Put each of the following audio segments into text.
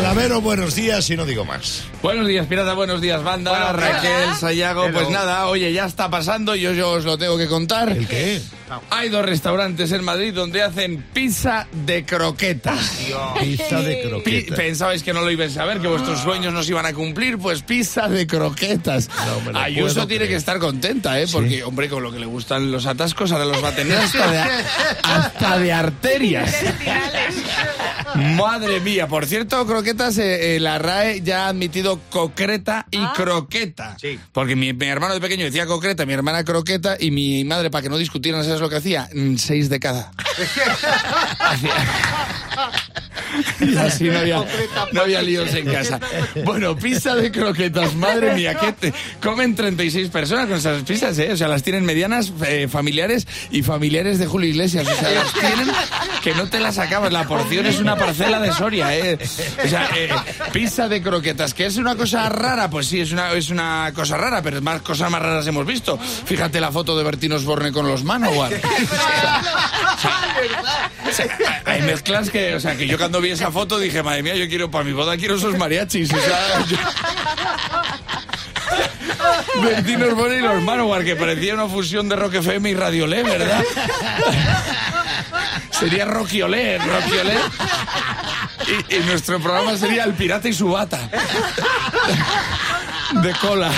Clavero, buenos días y no digo más. Buenos días, pirata, buenos días, banda. Raquel, Sayago, pues nada, oye, ya está pasando, yo, yo os lo tengo que contar. ¿El qué? Hay dos restaurantes en Madrid donde hacen pizza de croquetas. Pizza de Pi- croquetas. Pensabais que no lo ibais a ver, que vuestros sueños no se iban a cumplir, pues pizza de croquetas. No me lo Ayuso puedo tiene creer. que estar contenta, ¿eh? Porque, hombre, con lo que le gustan los atascos, ahora los va a tener hasta de, hasta de arterias. Madre mía, por cierto, croquetas, eh, eh, la RAE ya ha admitido concreta y croqueta. Sí. Porque mi, mi hermano de pequeño decía concreta, mi hermana croqueta y mi madre, para que no discutieran, ¿sabes lo que hacía? Mm, Seis de cada. Y así no había, no había líos en casa. Bueno, pizza de croquetas, madre mía, que te- comen 36 personas con esas pizzas, ¿eh? O sea, las tienen medianas, eh, familiares y familiares de Julio Iglesias. O sea, las tienen que no te las acabas. La porción es una parcela de Soria, ¿eh? O sea, eh, pizza de croquetas, que es una cosa rara, pues sí, es una, es una cosa rara, pero más cosas más raras hemos visto. Fíjate la foto de Bertín Osborne con los Manowar. Hay mezclas que, o sea, que yo cuando vi esa foto dije, madre mía, yo quiero, para mi boda quiero esos mariachis. O sea, yo- y los Manowar, que parecía una fusión de Rock y Radio Olé, ¿verdad? Sería Rocky Olé. Y, y nuestro programa sería El Pirata y su bata. De cola.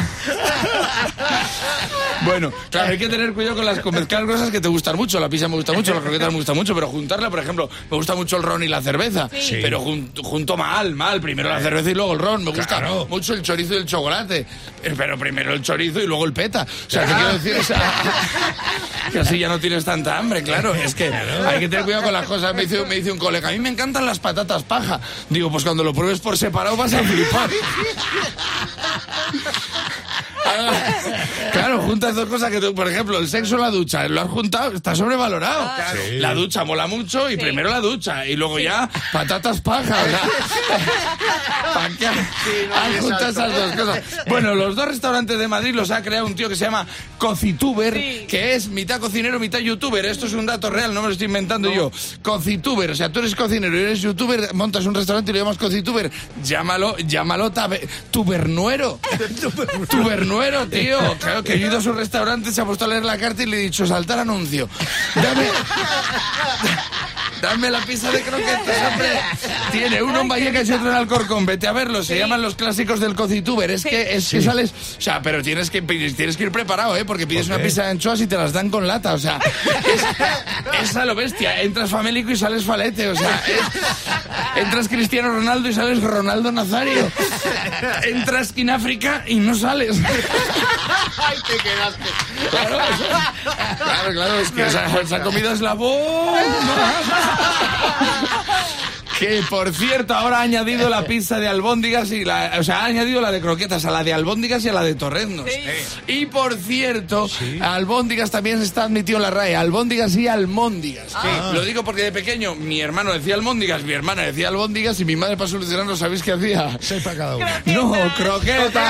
Bueno, claro, hay que tener cuidado con las con mezclar cosas que te gustan mucho. La pizza me gusta mucho, las croquetas me gustan mucho, pero juntarla, por ejemplo, me gusta mucho el ron y la cerveza. Sí. Pero jun- junto mal, mal. Primero la cerveza y luego el ron. Me gusta Claro. mucho el chorizo y el chocolate. Eh, Pero primero el chorizo y luego el peta. O sea, ¿qué quiero decir? O sea, que así ya no tienes tanta hambre, claro. Es que hay que tener cuidado con las cosas. Me dice, me dice un colega, a mí me encantan las patatas paja. Digo, pues cuando lo pruebes por separado vas a flipar. Ah, Claro, juntas dos cosas que tú, por ejemplo, el sexo o la ducha, lo has juntado, está sobrevalorado. Sí. La ducha mola mucho y primero la ducha y luego ya patatas paja. o sea, ¿pa' qué has juntado esas dos cosas? Bueno, los dos restaurantes de Madrid los ha creado un tío que se llama Cocituber, que es mitad cocinero, mitad youtuber. Esto es un dato real, no me lo estoy inventando yo. Cocituber, o sea, tú eres cocinero y eres youtuber, montas un restaurante y lo llamas Cocituber. Llámalo, llámalo tabe- tubernuero. Tubernuero, tío. Claro que yo he ido a su restaurante, se ha puesto a leer la carta y le he dicho, saltar anuncio. Dame... Dame la pizza de croquetas, hombre. Tiene uno en Vallecas y otro en Alcorcón. Vete a verlo. Se llaman los clásicos del cocituber. Es que es que sales. O sea, pero tienes que tienes que ir preparado, ¿eh? Porque pides una pizza de anchoas y te las dan con lata. O sea, es, es a lo bestia. Entras famélico y sales falete. O sea, es- entras Cristiano Ronaldo y sales Ronaldo Nazario. Entras África y no sales. Ay, te quedaste. Claro, claro, es que esa, esa comida es la bomba. Que por cierto, ahora ha añadido la pizza de albóndigas y la. O sea, ha añadido la de croquetas a la de albóndigas y a la de torreznos. Y por cierto, albóndigas también está admitido en la RAE. Albóndigas y almóndigas. Lo digo porque de pequeño mi hermano decía albóndigas, mi hermana decía albóndigas y mi madre para solucionarlo, ¿sabéis qué hacía? Seis para cada uno. No, croqueta.